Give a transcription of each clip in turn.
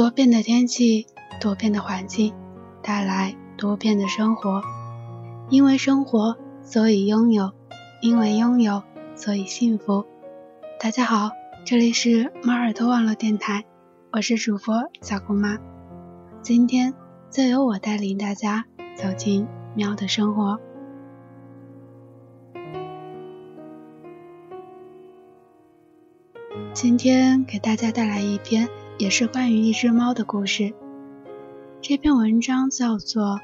多变的天气，多变的环境，带来多变的生活。因为生活，所以拥有；因为拥有，所以幸福。大家好，这里是猫耳朵网络电台，我是主播小姑妈。今天就由我带领大家走进喵的生活。今天给大家带来一篇。也是关于一只猫的故事。这篇文章叫做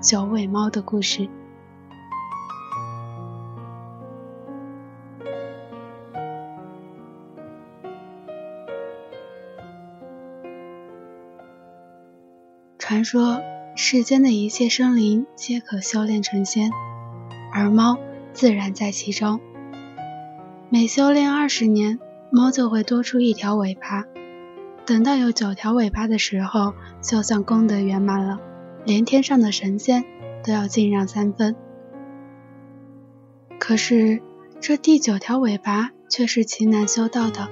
《九尾猫的故事》。传说世间的一切生灵皆可修炼成仙，而猫自然在其中。每修炼二十年，猫就会多出一条尾巴。等到有九条尾巴的时候，就算功德圆满了，连天上的神仙都要敬让三分。可是这第九条尾巴却是极难修到的。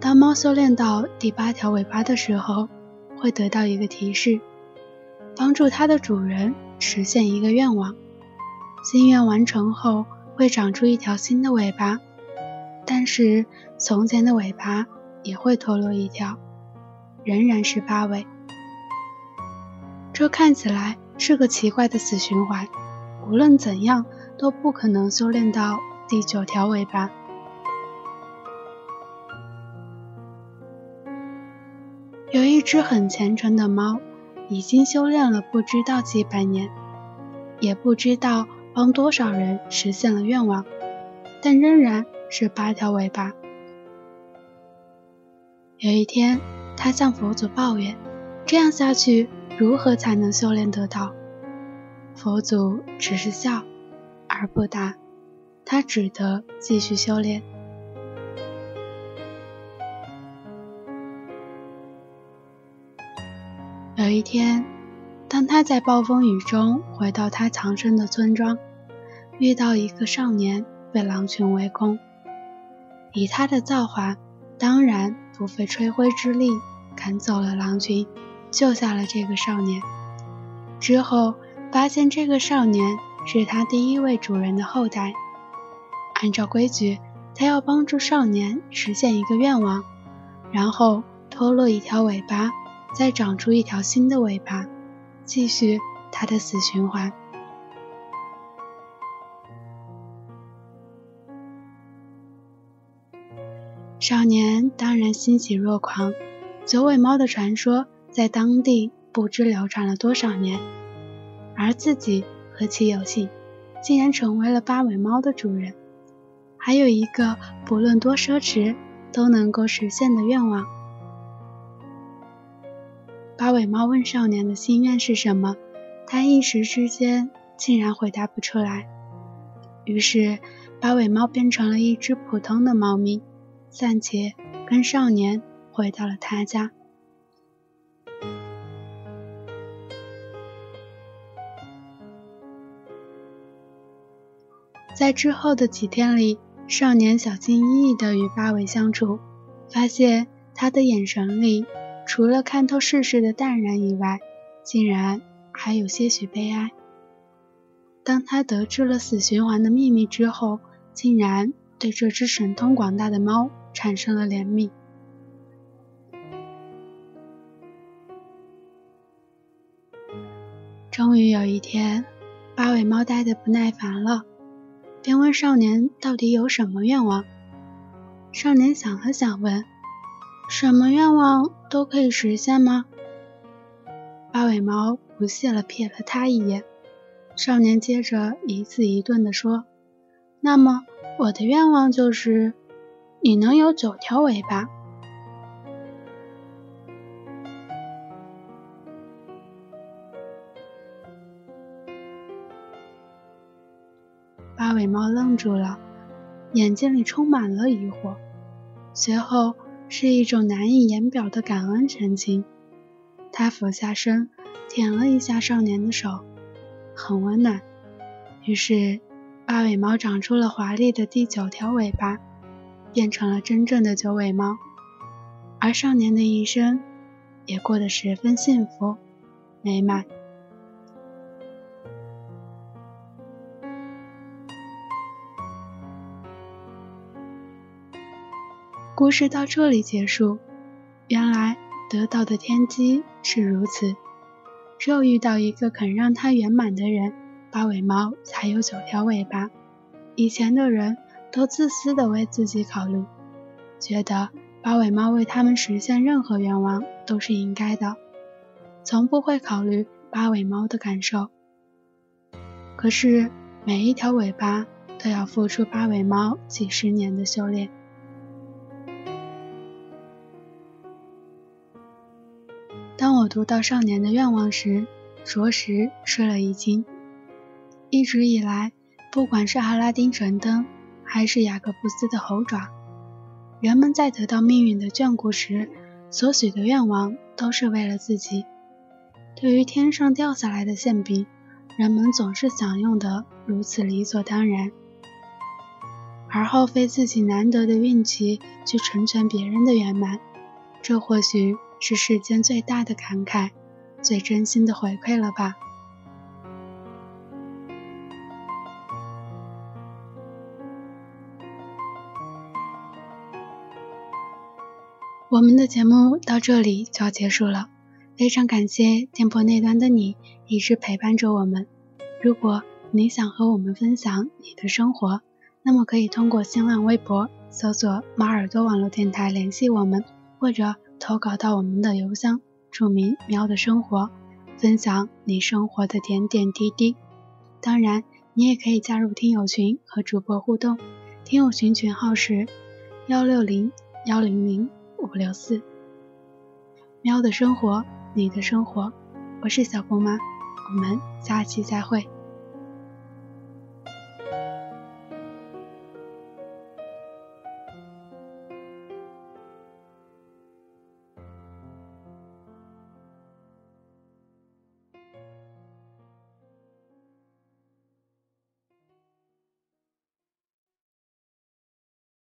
当猫修炼到第八条尾巴的时候，会得到一个提示，帮助它的主人实现一个愿望。心愿完成后，会长出一条新的尾巴，但是从前的尾巴也会脱落一条。仍然是八尾，这看起来是个奇怪的死循环。无论怎样，都不可能修炼到第九条尾巴。有一只很虔诚的猫，已经修炼了不知道几百年，也不知道帮多少人实现了愿望，但仍然是八条尾巴。有一天。他向佛祖抱怨：“这样下去，如何才能修炼得到？”佛祖只是笑而不答，他只得继续修炼。有一天，当他在暴风雨中回到他藏身的村庄，遇到一个少年被狼群围攻，以他的造化，当然。不费吹灰之力赶走了狼群，救下了这个少年。之后发现这个少年是他第一位主人的后代。按照规矩，他要帮助少年实现一个愿望，然后脱落一条尾巴，再长出一条新的尾巴，继续他的死循环。少年当然欣喜若狂，九尾猫的传说在当地不知流传了多少年，而自己何其有幸，竟然成为了八尾猫的主人，还有一个不论多奢侈都能够实现的愿望。八尾猫问少年的心愿是什么，他一时之间竟然回答不出来，于是八尾猫变成了一只普通的猫咪。暂且跟少年回到了他家。在之后的几天里，少年小心翼翼地与八尾相处，发现他的眼神里除了看透世事的淡然以外，竟然还有些许悲哀。当他得知了死循环的秘密之后，竟然对这只神通广大的猫产生了怜悯。终于有一天，八尾猫呆得不耐烦了，便问少年到底有什么愿望。少年想了想，问：“什么愿望都可以实现吗？”八尾猫不屑地瞥了他一眼。少年接着一字一顿地说：“那么我的愿望就是，你能有九条尾巴。”八尾猫愣住了，眼睛里充满了疑惑，随后是一种难以言表的感恩神情。他俯下身，舔了一下少年的手。很温暖，于是八尾猫长出了华丽的第九条尾巴，变成了真正的九尾猫。而少年的一生也过得十分幸福美满。故事到这里结束。原来得到的天机是如此。只有遇到一个肯让它圆满的人，八尾猫才有九条尾巴。以前的人都自私的为自己考虑，觉得八尾猫为他们实现任何愿望都是应该的，从不会考虑八尾猫的感受。可是每一条尾巴都要付出八尾猫几十年的修炼。读到少年的愿望时，着实吃了一惊。一直以来，不管是阿拉丁神灯，还是雅各布斯的猴爪，人们在得到命运的眷顾时，所许的愿望都是为了自己。对于天上掉下来的馅饼，人们总是享用的如此理所当然，而耗费自己难得的运气去成全别人的圆满，这或许。是世间最大的感慨，最真心的回馈了吧？我们的节目到这里就要结束了，非常感谢电波那端的你一直陪伴着我们。如果你想和我们分享你的生活，那么可以通过新浪微博搜索“马耳朵网络电台”联系我们，或者。投稿到我们的邮箱，注明“喵的生活”，分享你生活的点点滴滴。当然，你也可以加入听友群和主播互动，听友群群号是幺六零幺零零五六四。喵的生活，你的生活，我是小姑妈，我们下期再会。